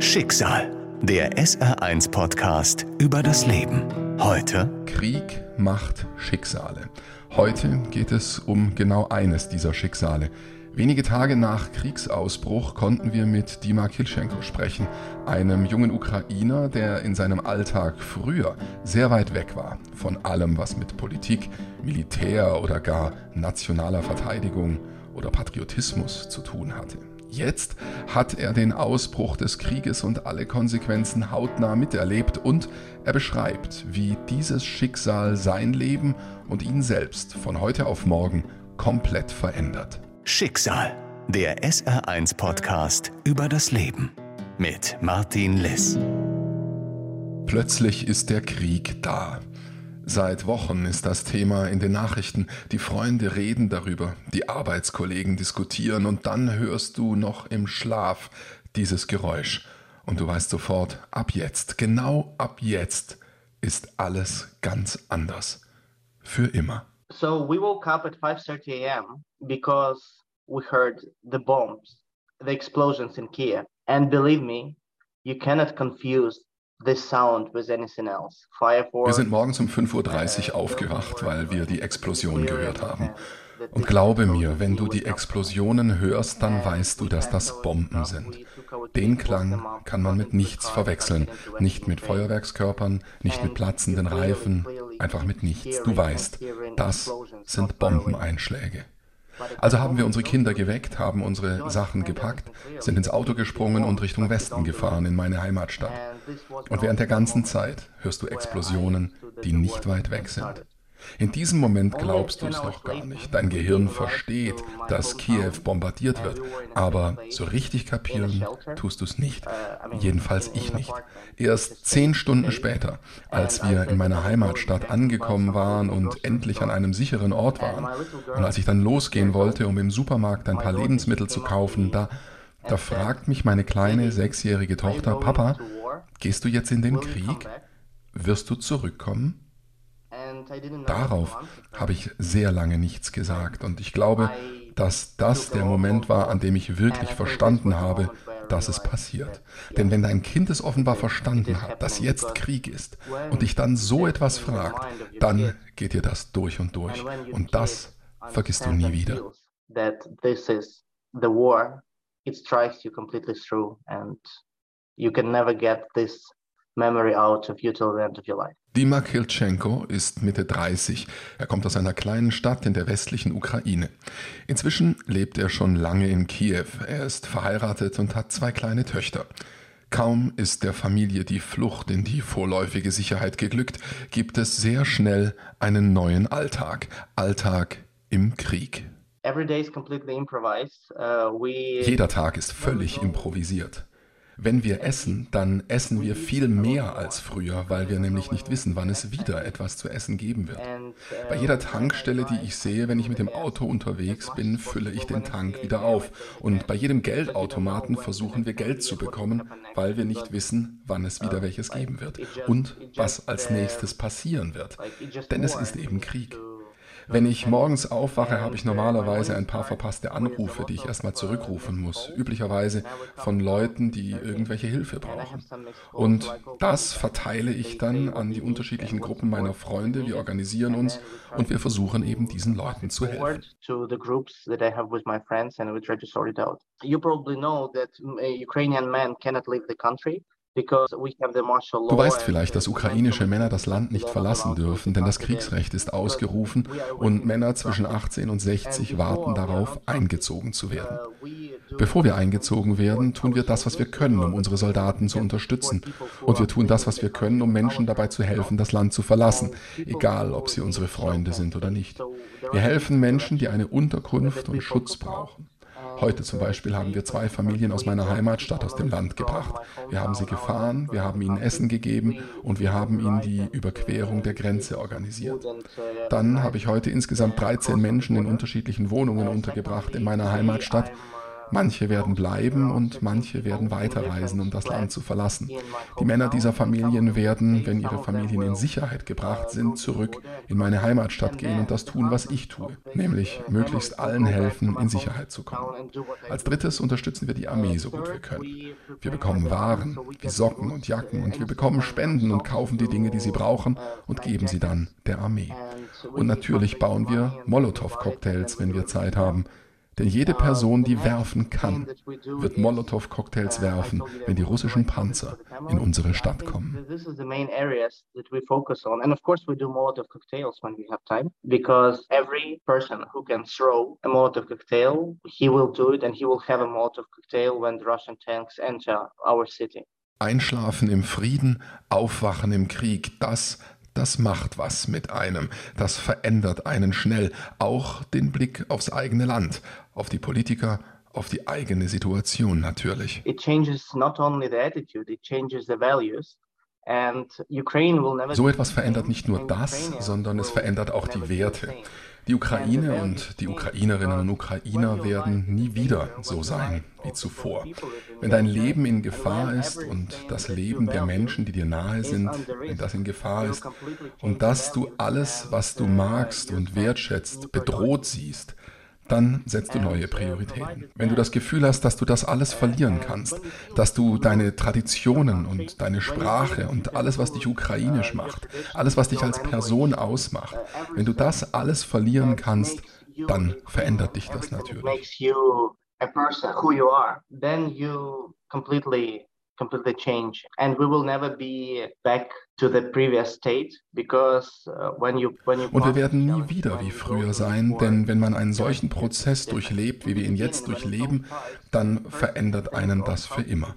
Schicksal, der SR1-Podcast über das Leben. Heute Krieg macht Schicksale. Heute geht es um genau eines dieser Schicksale. Wenige Tage nach Kriegsausbruch konnten wir mit Dima Kilchenko sprechen, einem jungen Ukrainer, der in seinem Alltag früher sehr weit weg war von allem, was mit Politik, Militär oder gar nationaler Verteidigung oder Patriotismus zu tun hatte. Jetzt hat er den Ausbruch des Krieges und alle Konsequenzen hautnah miterlebt und er beschreibt, wie dieses Schicksal sein Leben und ihn selbst von heute auf morgen komplett verändert. Schicksal, der SR1-Podcast über das Leben mit Martin Liss. Plötzlich ist der Krieg da. Seit Wochen ist das Thema in den Nachrichten. Die Freunde reden darüber, die Arbeitskollegen diskutieren und dann hörst du noch im Schlaf dieses Geräusch. Und du weißt sofort, ab jetzt, genau ab jetzt, ist alles ganz anders. Für immer. So we woke up at 5:30 a.m. because we heard the bombs, the explosions in Kiev. And believe me, you cannot confuse wir sind morgens um 5.30 Uhr aufgewacht, weil wir die Explosion gehört haben. Und glaube mir, wenn du die Explosionen hörst, dann weißt du, dass das Bomben sind. Den Klang kann man mit nichts verwechseln. Nicht mit Feuerwerkskörpern, nicht mit platzenden Reifen, einfach mit nichts. Du weißt, das sind Bombeneinschläge. Also haben wir unsere Kinder geweckt, haben unsere Sachen gepackt, sind ins Auto gesprungen und Richtung Westen gefahren in meine Heimatstadt. Und während der ganzen Zeit hörst du Explosionen, die nicht weit weg sind. In diesem Moment glaubst du es noch gar nicht. Dein Gehirn versteht, dass Kiew bombardiert wird, aber so richtig kapieren tust du es nicht. Jedenfalls ich nicht. Erst zehn Stunden später, als wir in meiner Heimatstadt angekommen waren und endlich an einem sicheren Ort waren, und als ich dann losgehen wollte, um im Supermarkt ein paar Lebensmittel zu kaufen, da, da fragt mich meine kleine sechsjährige Tochter, Papa, gehst du jetzt in den Krieg? Wirst du zurückkommen? Darauf habe ich sehr lange nichts gesagt und ich glaube, dass das der Moment war, an dem ich wirklich verstanden habe, dass es passiert. Denn wenn dein Kind es offenbar verstanden hat, dass jetzt Krieg ist und dich dann so etwas fragt, dann geht dir das durch und durch und das vergisst du nie wieder. It strikes you completely through and you can never get this memory out of you till the end of your life. Dima Kilchenko ist Mitte 30. Er kommt aus einer kleinen Stadt in der westlichen Ukraine. Inzwischen lebt er schon lange in Kiew. Er ist verheiratet und hat zwei kleine Töchter. Kaum ist der Familie die Flucht in die vorläufige Sicherheit geglückt, gibt es sehr schnell einen neuen Alltag. Alltag im Krieg. Uh, Jeder Tag ist völlig improvisiert. Wenn wir essen, dann essen wir viel mehr als früher, weil wir nämlich nicht wissen, wann es wieder etwas zu essen geben wird. Bei jeder Tankstelle, die ich sehe, wenn ich mit dem Auto unterwegs bin, fülle ich den Tank wieder auf. Und bei jedem Geldautomaten versuchen wir Geld zu bekommen, weil wir nicht wissen, wann es wieder welches geben wird und was als nächstes passieren wird. Denn es ist eben Krieg. Wenn ich morgens aufwache, habe ich normalerweise ein paar verpasste Anrufe, die ich erstmal zurückrufen muss. Üblicherweise von Leuten, die irgendwelche Hilfe brauchen. Und das verteile ich dann an die unterschiedlichen Gruppen meiner Freunde. Wir organisieren uns und wir versuchen eben diesen Leuten zu helfen. You probably know that Ukrainian men cannot leave the country Du weißt vielleicht, dass ukrainische Männer das Land nicht verlassen dürfen, denn das Kriegsrecht ist ausgerufen und Männer zwischen 18 und 60 warten darauf, eingezogen zu werden. Bevor wir eingezogen werden, tun wir das, was wir können, um unsere Soldaten zu unterstützen. Und wir tun das, was wir können, um Menschen dabei zu helfen, das Land zu verlassen, egal ob sie unsere Freunde sind oder nicht. Wir helfen Menschen, die eine Unterkunft und Schutz brauchen. Heute zum Beispiel haben wir zwei Familien aus meiner Heimatstadt aus dem Land gebracht. Wir haben sie gefahren, wir haben ihnen Essen gegeben und wir haben ihnen die Überquerung der Grenze organisiert. Dann habe ich heute insgesamt 13 Menschen in unterschiedlichen Wohnungen untergebracht in meiner Heimatstadt Manche werden bleiben und manche werden weiterreisen, um das Land zu verlassen. Die Männer dieser Familien werden, wenn ihre Familien in Sicherheit gebracht sind, zurück in meine Heimatstadt gehen und das tun, was ich tue, nämlich möglichst allen helfen, in Sicherheit zu kommen. Als drittes unterstützen wir die Armee so gut wir können. Wir bekommen Waren wie Socken und Jacken und wir bekommen Spenden und kaufen die Dinge, die sie brauchen und geben sie dann der Armee. Und natürlich bauen wir Molotow-Cocktails, wenn wir Zeit haben. Denn jede Person, die werfen kann, wird Molotow-Cocktails werfen, wenn die russischen Panzer in unsere Stadt kommen. Because every person who can throw a Molotov cocktail, he will do it and he will have a Molotov cocktail when the Russian tanks enter our city. Einschlafen im Frieden, Aufwachen im Krieg, das das macht was mit einem, das verändert einen schnell, auch den Blick aufs eigene Land, auf die Politiker, auf die eigene Situation natürlich. It changes not only the attitude, it changes the values. So etwas verändert nicht nur das, sondern es verändert auch die Werte. Die Ukraine und die Ukrainerinnen und Ukrainer werden nie wieder so sein wie zuvor. Wenn dein Leben in Gefahr ist und das Leben der Menschen, die dir nahe sind, wenn das in Gefahr ist und dass du alles, was du magst und wertschätzt, bedroht siehst, dann setzt du neue Prioritäten. Wenn du das Gefühl hast, dass du das alles verlieren kannst, dass du deine Traditionen und deine Sprache und alles, was dich ukrainisch macht, alles, was dich als Person ausmacht, wenn du das alles verlieren kannst, dann verändert dich das natürlich completely change. And we will never be back to the previous state because uh, when you when you Und wir werden nie wieder wie früher sein, denn wenn man einen solchen Prozess durchlebt, wie wir ihn jetzt durchleben, dann verändert einen das für immer.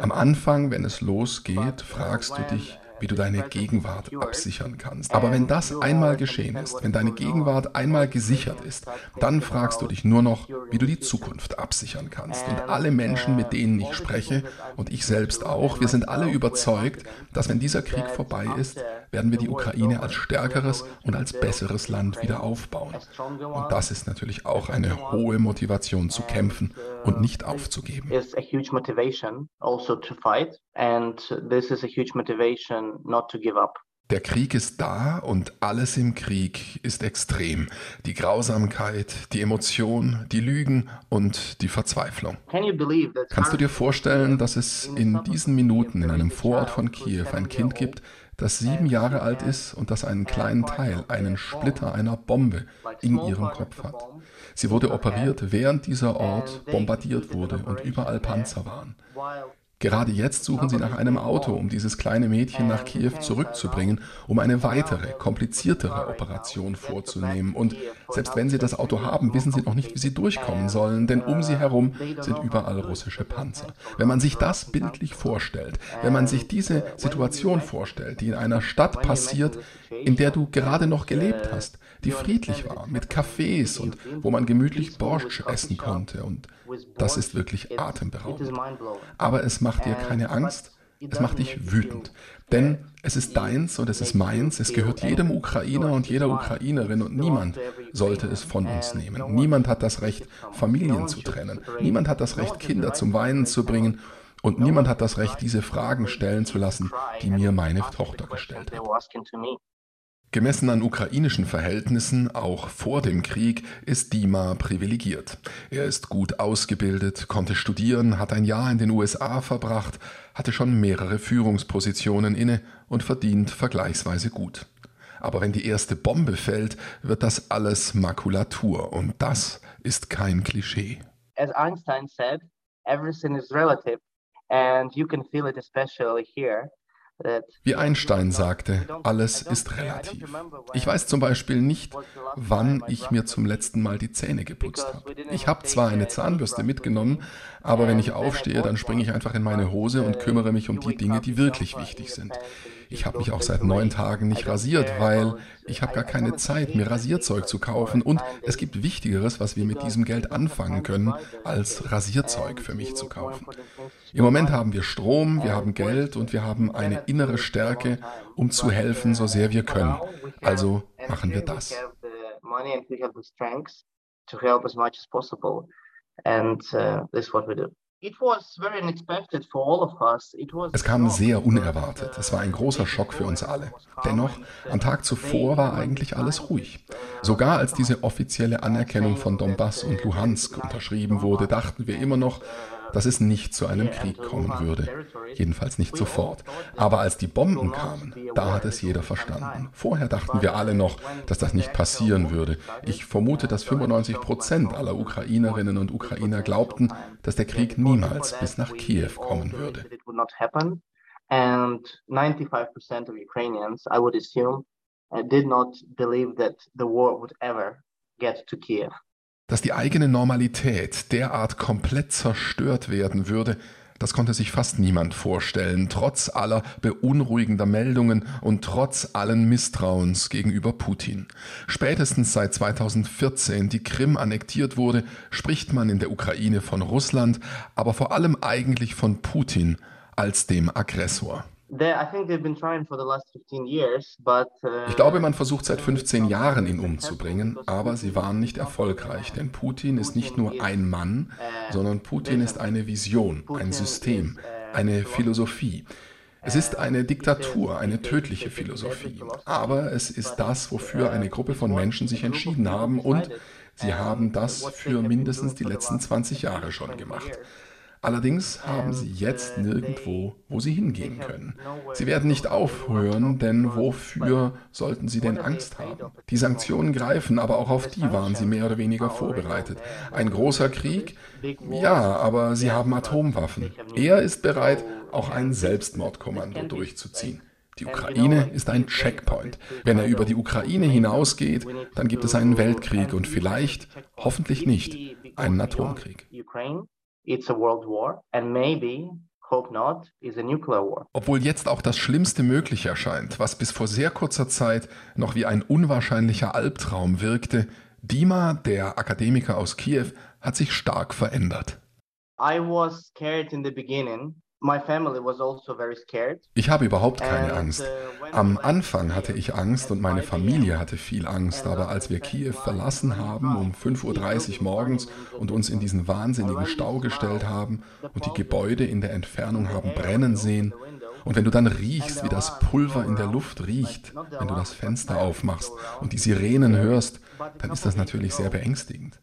Am Anfang, wenn es losgeht, fragst du dich, wie du deine Gegenwart absichern kannst. Aber wenn das einmal geschehen ist, wenn deine Gegenwart einmal gesichert ist, dann fragst du dich nur noch, wie du die Zukunft absichern kannst. Und alle Menschen, mit denen ich spreche, und ich selbst auch, wir sind alle überzeugt, dass wenn dieser Krieg vorbei ist, werden wir die Ukraine als stärkeres und als besseres Land wieder aufbauen. Und das ist natürlich auch eine hohe Motivation zu kämpfen und nicht aufzugeben. And this is a huge motivation not to give up. Der Krieg ist da und alles im Krieg ist extrem. Die Grausamkeit, die Emotion, die Lügen und die Verzweiflung. Kannst du dir vorstellen, dass es in diesen Minuten in einem Vorort von Kiew ein Kind gibt, das sieben Jahre alt ist und das einen kleinen Teil, einen Splitter einer Bombe in ihrem Kopf hat? Sie wurde operiert, während dieser Ort bombardiert wurde und überall Panzer waren. Gerade jetzt suchen sie nach einem Auto, um dieses kleine Mädchen nach Kiew zurückzubringen, um eine weitere, kompliziertere Operation vorzunehmen. Und selbst wenn sie das Auto haben, wissen sie noch nicht, wie sie durchkommen sollen, denn um sie herum sind überall russische Panzer. Wenn man sich das bildlich vorstellt, wenn man sich diese Situation vorstellt, die in einer Stadt passiert, in der du gerade noch gelebt hast, die friedlich war, mit Cafés und wo man gemütlich Borscht essen konnte und das ist wirklich atemberaubend. Aber es macht dir keine Angst, es macht dich wütend. Denn es ist deins und es ist meins, es gehört jedem Ukrainer und jeder Ukrainerin und niemand sollte es von uns nehmen. Niemand hat das Recht, Familien zu trennen. Niemand hat das Recht, Kinder zum Weinen zu bringen. Und niemand hat das Recht, diese Fragen stellen zu lassen, die mir meine Tochter gestellt hat. Gemessen an ukrainischen Verhältnissen, auch vor dem Krieg, ist Dima privilegiert. Er ist gut ausgebildet, konnte studieren, hat ein Jahr in den USA verbracht, hatte schon mehrere Führungspositionen inne und verdient vergleichsweise gut. Aber wenn die erste Bombe fällt, wird das alles Makulatur und das ist kein Klischee. As Einstein said, everything is relative and you can feel it especially here. Wie Einstein sagte, alles ist relativ. Ich weiß zum Beispiel nicht, wann ich mir zum letzten Mal die Zähne geputzt habe. Ich habe zwar eine Zahnbürste mitgenommen, aber wenn ich aufstehe, dann springe ich einfach in meine Hose und kümmere mich um die Dinge, die wirklich wichtig sind. Ich habe mich auch seit neun Tagen nicht rasiert, weil ich habe gar keine Zeit, mir Rasierzeug zu kaufen und es gibt Wichtigeres, was wir mit diesem Geld anfangen können, als Rasierzeug für mich zu kaufen. Im Moment haben wir Strom, wir haben Geld und wir haben eine innere Stärke, um zu helfen, so sehr wir können. Also machen wir das. And uh, this is what we do. Es kam sehr unerwartet. Es war ein großer Schock für uns alle. Dennoch, am Tag zuvor war eigentlich alles ruhig. Sogar als diese offizielle Anerkennung von Donbass und Luhansk unterschrieben wurde, dachten wir immer noch, dass es nicht zu einem Krieg kommen würde. Jedenfalls nicht sofort. Aber als die Bomben kamen, da hat es jeder verstanden. Vorher dachten wir alle noch, dass das nicht passieren würde. Ich vermute, dass 95 Prozent aller Ukrainerinnen und Ukrainer glaubten, dass der Krieg niemals bis nach Kiew kommen würde. And 95% of Ukrainians, I would assume, uh, did not believe that the war would ever get to Kiev dass die eigene Normalität derart komplett zerstört werden würde, das konnte sich fast niemand vorstellen, trotz aller beunruhigender Meldungen und trotz allen Misstrauens gegenüber Putin. Spätestens seit 2014 die Krim annektiert wurde, spricht man in der Ukraine von Russland, aber vor allem eigentlich von Putin als dem Aggressor. Ich glaube, man versucht seit 15 Jahren ihn umzubringen, aber sie waren nicht erfolgreich, denn Putin ist nicht nur ein Mann, uh, sondern Putin ist eine Vision, ein System, uh, eine Philosophie. Es ist eine Diktatur, eine tödliche Philosophie, aber es ist das, wofür eine Gruppe von Menschen sich entschieden haben und sie haben das für mindestens die letzten 20 Jahre schon gemacht. Allerdings haben sie jetzt nirgendwo, wo sie hingehen können. Sie werden nicht aufhören, denn wofür sollten sie denn Angst haben? Die Sanktionen greifen, aber auch auf die waren sie mehr oder weniger vorbereitet. Ein großer Krieg? Ja, aber sie haben Atomwaffen. Er ist bereit, auch ein Selbstmordkommando durchzuziehen. Die Ukraine ist ein Checkpoint. Wenn er über die Ukraine hinausgeht, dann gibt es einen Weltkrieg und vielleicht, hoffentlich nicht, einen Atomkrieg. It's a world war and maybe not, Obwohl jetzt auch das Schlimmste möglich erscheint, was bis vor sehr kurzer Zeit noch wie ein unwahrscheinlicher Albtraum wirkte, Dima, der Akademiker aus Kiew, hat sich stark verändert. I was scared in the beginning ich habe überhaupt keine Angst. Uh, Am Anfang hatte ich Angst und meine Familie hatte viel Angst, aber als wir Kiew verlassen haben um 5.30 Uhr morgens und uns in diesen wahnsinnigen Stau gestellt haben und die Gebäude in der Entfernung haben brennen sehen, und wenn du dann riechst, wie das Pulver in der Luft riecht, wenn du das Fenster aufmachst und die Sirenen hörst, dann ist das natürlich sehr beängstigend.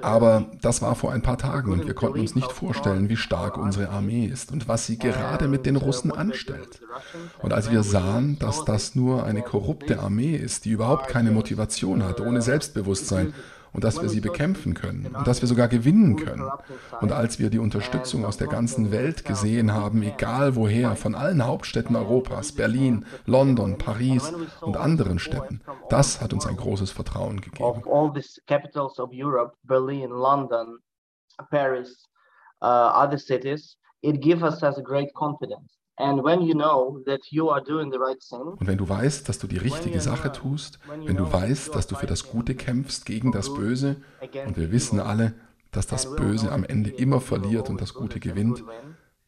Aber das war vor ein paar Tagen und wir konnten uns nicht vorstellen, wie stark unsere Armee ist und was sie gerade mit den Russen anstellt. Und als wir sahen, dass das nur eine korrupte Armee ist, die überhaupt keine Motivation hat, ohne Selbstbewusstsein und dass wir sie bekämpfen können und dass wir sogar gewinnen können. Und als wir die Unterstützung aus der ganzen Welt gesehen haben, egal woher, von allen Hauptstädten Europas, Berlin, London, Paris und anderen Städten, das hat uns ein großes Vertrauen gegeben. Paris, uh, other cities, it gives us a great confidence. Und wenn du weißt, dass du die richtige Sache tust, wenn du weißt, dass du für das Gute kämpfst gegen das Böse, und wir wissen alle, dass das Böse am Ende immer verliert und das Gute gewinnt,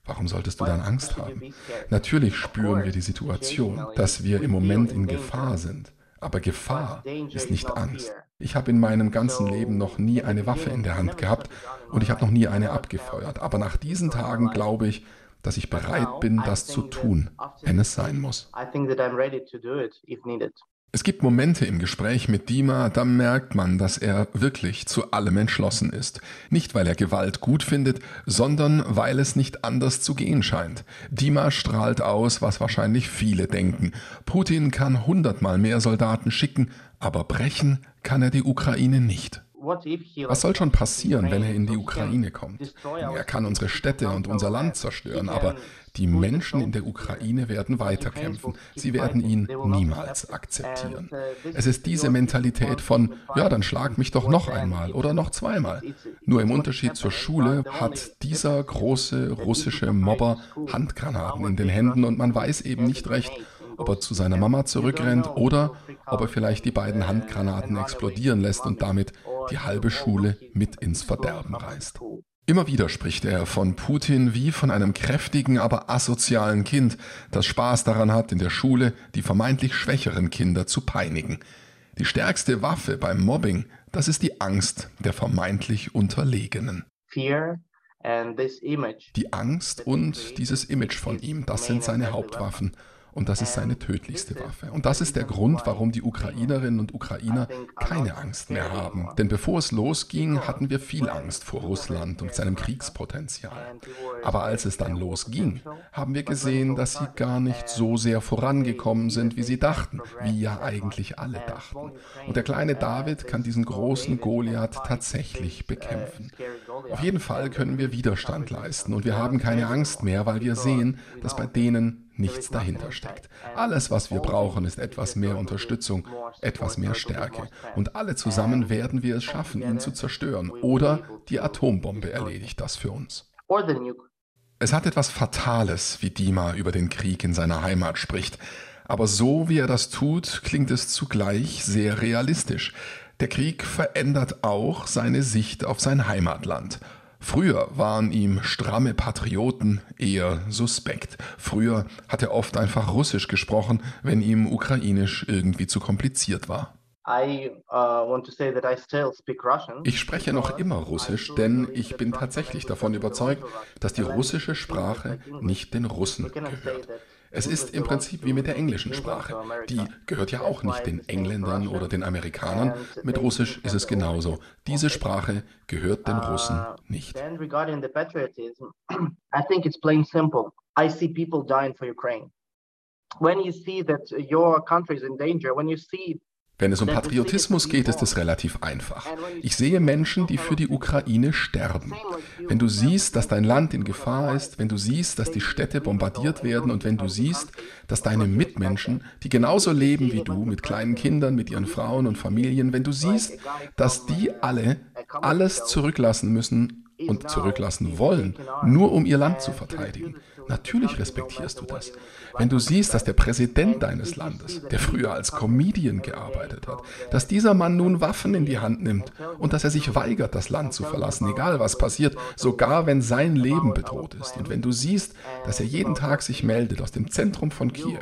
warum solltest du dann Angst haben? Natürlich spüren wir die Situation, dass wir im Moment in Gefahr sind. Aber Gefahr ist nicht Angst. Ich habe in meinem ganzen Leben noch nie eine Waffe in der Hand gehabt und ich habe noch nie eine abgefeuert. Aber nach diesen Tagen glaube ich, dass ich bereit bin, das zu tun, wenn es sein muss. Es gibt Momente im Gespräch mit Dima, da merkt man, dass er wirklich zu allem entschlossen ist. Nicht, weil er Gewalt gut findet, sondern weil es nicht anders zu gehen scheint. Dima strahlt aus, was wahrscheinlich viele denken. Putin kann hundertmal mehr Soldaten schicken, aber brechen kann er die Ukraine nicht. Was soll schon passieren, wenn er in die Ukraine kommt? Er kann unsere Städte und unser Land zerstören, aber die Menschen in der Ukraine werden weiterkämpfen. Sie werden ihn niemals akzeptieren. Es ist diese Mentalität von, ja, dann schlag mich doch noch einmal oder noch zweimal. Nur im Unterschied zur Schule hat dieser große russische Mobber Handgranaten in den Händen und man weiß eben nicht recht, ob er zu seiner Mama zurückrennt oder ob er vielleicht die beiden Handgranaten explodieren lässt und damit die halbe Schule mit ins Verderben reißt. Immer wieder spricht er von Putin wie von einem kräftigen, aber asozialen Kind, das Spaß daran hat, in der Schule die vermeintlich schwächeren Kinder zu peinigen. Die stärkste Waffe beim Mobbing, das ist die Angst der vermeintlich Unterlegenen. fear and this image. Die Angst und dieses Image von ihm, das sind seine Hauptwaffen. Und das ist seine tödlichste Waffe. Und das ist der Grund, warum die Ukrainerinnen und Ukrainer keine Angst mehr haben. Denn bevor es losging, hatten wir viel Angst vor Russland und seinem Kriegspotenzial. Aber als es dann losging, haben wir gesehen, dass sie gar nicht so sehr vorangekommen sind, wie sie dachten, wie ja eigentlich alle dachten. Und der kleine David kann diesen großen Goliath tatsächlich bekämpfen. Auf jeden Fall können wir Widerstand leisten und wir haben keine Angst mehr, weil wir sehen, dass bei denen nichts dahinter steckt. Alles, was wir brauchen, ist etwas mehr Unterstützung, etwas mehr Stärke. Und alle zusammen werden wir es schaffen, ihn zu zerstören. Oder die Atombombe erledigt das für uns. Es hat etwas Fatales, wie Dima über den Krieg in seiner Heimat spricht. Aber so wie er das tut, klingt es zugleich sehr realistisch. Der Krieg verändert auch seine Sicht auf sein Heimatland. Früher waren ihm stramme Patrioten eher suspekt. Früher hat er oft einfach Russisch gesprochen, wenn ihm Ukrainisch irgendwie zu kompliziert war. Uh, ich spreche noch immer Russisch, denn ich bin tatsächlich davon überzeugt, dass die russische Sprache nicht den Russen gehört. Es ist im Prinzip wie mit der englischen Sprache. Die gehört ja auch nicht den Engländern oder den Amerikanern. Mit Russisch ist es genauso. Diese Sprache gehört den Russen nicht. When you see that your country is in danger, when you see wenn es um Patriotismus geht, ist es relativ einfach. Ich sehe Menschen, die für die Ukraine sterben. Wenn du siehst, dass dein Land in Gefahr ist, wenn du siehst, dass die Städte bombardiert werden und wenn du siehst, dass deine Mitmenschen, die genauso leben wie du, mit kleinen Kindern, mit ihren Frauen und Familien, wenn du siehst, dass die alle alles zurücklassen müssen und zurücklassen wollen, nur um ihr Land zu verteidigen, Natürlich respektierst du das. Wenn du siehst, dass der Präsident deines Landes, der früher als Comedian gearbeitet hat, dass dieser Mann nun Waffen in die Hand nimmt und dass er sich weigert, das Land zu verlassen, egal was passiert, sogar wenn sein Leben bedroht ist. Und wenn du siehst, dass er jeden Tag sich meldet aus dem Zentrum von Kiew,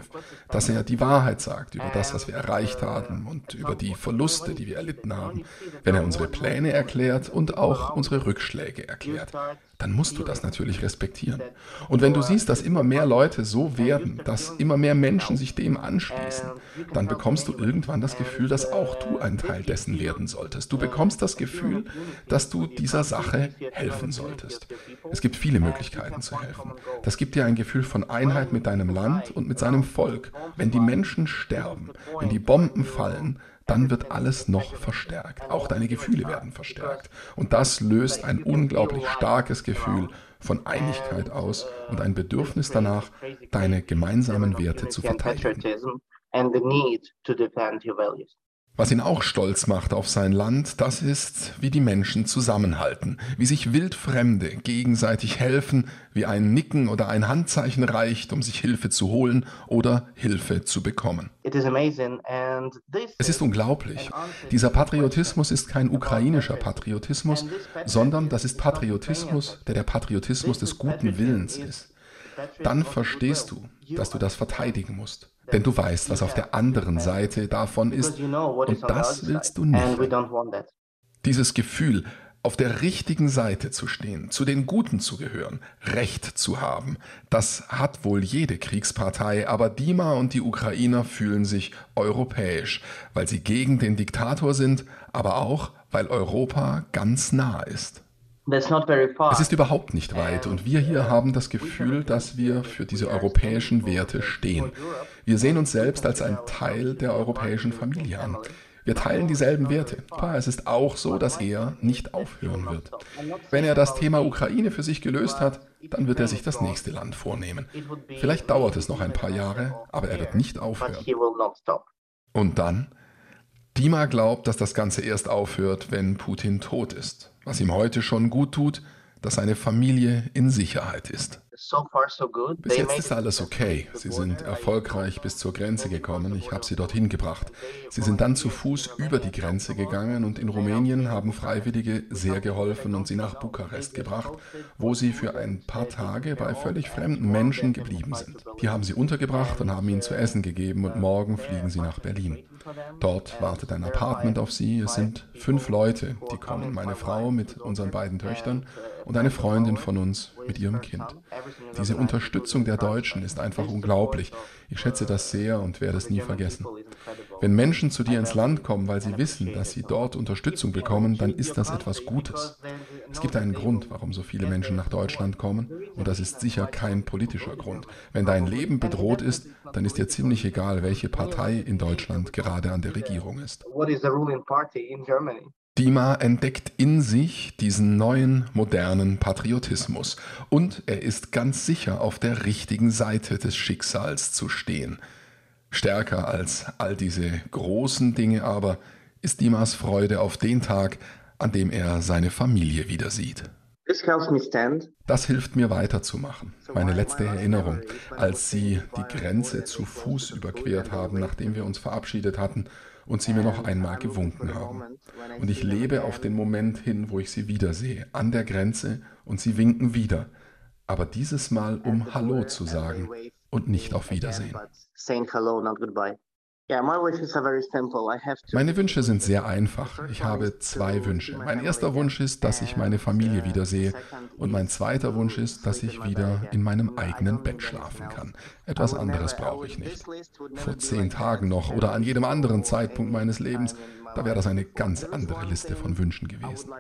dass er die Wahrheit sagt über das, was wir erreicht haben und über die Verluste, die wir erlitten haben, wenn er unsere Pläne erklärt und auch unsere Rückschläge erklärt, dann musst du das natürlich respektieren. Und wenn du siehst, dass immer mehr Leute so werden, dass immer mehr Menschen sich dem anschließen, dann bekommst du irgendwann das Gefühl, dass auch du ein Teil dessen werden solltest. Du bekommst das Gefühl, dass du dieser Sache helfen solltest. Es gibt viele Möglichkeiten zu helfen. Das gibt dir ein Gefühl von Einheit mit deinem Land und mit seinem Volk. Wenn die Menschen sterben, wenn die Bomben fallen, dann wird alles noch verstärkt. Auch deine Gefühle werden verstärkt. Und das löst ein unglaublich starkes Gefühl von Einigkeit aus und ein Bedürfnis danach, deine gemeinsamen Werte zu verteidigen. Was ihn auch stolz macht auf sein Land, das ist, wie die Menschen zusammenhalten, wie sich Wildfremde gegenseitig helfen, wie ein Nicken oder ein Handzeichen reicht, um sich Hilfe zu holen oder Hilfe zu bekommen. Es ist unglaublich. Dieser Patriotismus ist kein ukrainischer Patriotismus, sondern das ist Patriotismus, der der Patriotismus des guten Willens ist. Dann verstehst du, dass du das verteidigen musst denn du weißt, was auf der anderen Seite davon ist. Und das willst du nicht. Dieses Gefühl, auf der richtigen Seite zu stehen, zu den Guten zu gehören, Recht zu haben, das hat wohl jede Kriegspartei, aber Dima und die Ukrainer fühlen sich europäisch, weil sie gegen den Diktator sind, aber auch, weil Europa ganz nah ist. Es ist überhaupt nicht weit. Und wir hier haben das Gefühl, dass wir für diese europäischen Werte stehen. Wir sehen uns selbst als ein Teil der europäischen Familie an. Wir teilen dieselben Werte. Es ist auch so, dass er nicht aufhören wird. Wenn er das Thema Ukraine für sich gelöst hat, dann wird er sich das nächste Land vornehmen. Vielleicht dauert es noch ein paar Jahre, aber er wird nicht aufhören. Und dann? Dima glaubt, dass das Ganze erst aufhört, wenn Putin tot ist. Was ihm heute schon gut tut, dass seine Familie in Sicherheit ist. Bis jetzt ist alles okay. Sie sind erfolgreich bis zur Grenze gekommen. Ich habe sie dorthin gebracht. Sie sind dann zu Fuß über die Grenze gegangen und in Rumänien haben Freiwillige sehr geholfen und sie nach Bukarest gebracht, wo sie für ein paar Tage bei völlig fremden Menschen geblieben sind. Die haben sie untergebracht und haben ihnen zu essen gegeben und morgen fliegen sie nach Berlin. Dort wartet ein Apartment auf sie. Es sind fünf Leute, die kommen. Meine Frau mit unseren beiden Töchtern und eine Freundin von uns mit ihrem Kind. Diese Unterstützung der Deutschen ist einfach unglaublich. Ich schätze das sehr und werde es nie vergessen. Wenn Menschen zu dir ins Land kommen, weil sie wissen, dass sie dort Unterstützung bekommen, dann ist das etwas Gutes. Es gibt einen Grund, warum so viele Menschen nach Deutschland kommen, und das ist sicher kein politischer Grund. Wenn dein Leben bedroht ist, dann ist dir ziemlich egal, welche Partei in Deutschland gerade an der Regierung ist. Dima entdeckt in sich diesen neuen, modernen Patriotismus und er ist ganz sicher auf der richtigen Seite des Schicksals zu stehen. Stärker als all diese großen Dinge aber ist Dimas Freude auf den Tag, an dem er seine Familie wieder sieht. Das hilft mir weiterzumachen. Meine letzte Erinnerung, als Sie die Grenze zu Fuß überquert haben, nachdem wir uns verabschiedet hatten und Sie mir noch einmal gewunken haben. Und ich lebe auf den Moment hin, wo ich Sie wiedersehe, an der Grenze und Sie winken wieder. Aber dieses Mal, um Hallo zu sagen und nicht auf Wiedersehen. Meine Wünsche sind sehr einfach. Ich habe zwei Wünsche. Mein erster Wunsch ist, dass ich meine Familie wiedersehe. Und mein zweiter Wunsch ist, dass ich wieder in meinem eigenen Bett schlafen kann. Etwas anderes brauche ich nicht. Vor zehn Tagen noch oder an jedem anderen Zeitpunkt meines Lebens da wäre das eine ganz andere Liste von Wünschen gewesen.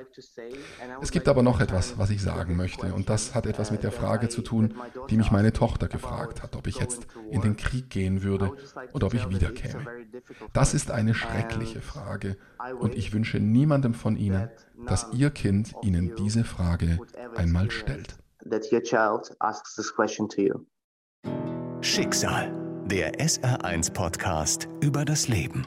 Es gibt aber noch etwas, was ich sagen möchte, und das hat etwas mit der Frage zu tun, die mich meine Tochter gefragt hat, ob ich jetzt in den Krieg gehen würde und ob ich wiederkäme. Das ist eine schreckliche Frage, und ich wünsche niemandem von Ihnen, dass Ihr Kind Ihnen diese Frage einmal stellt. Schicksal, der SR1-Podcast über das Leben.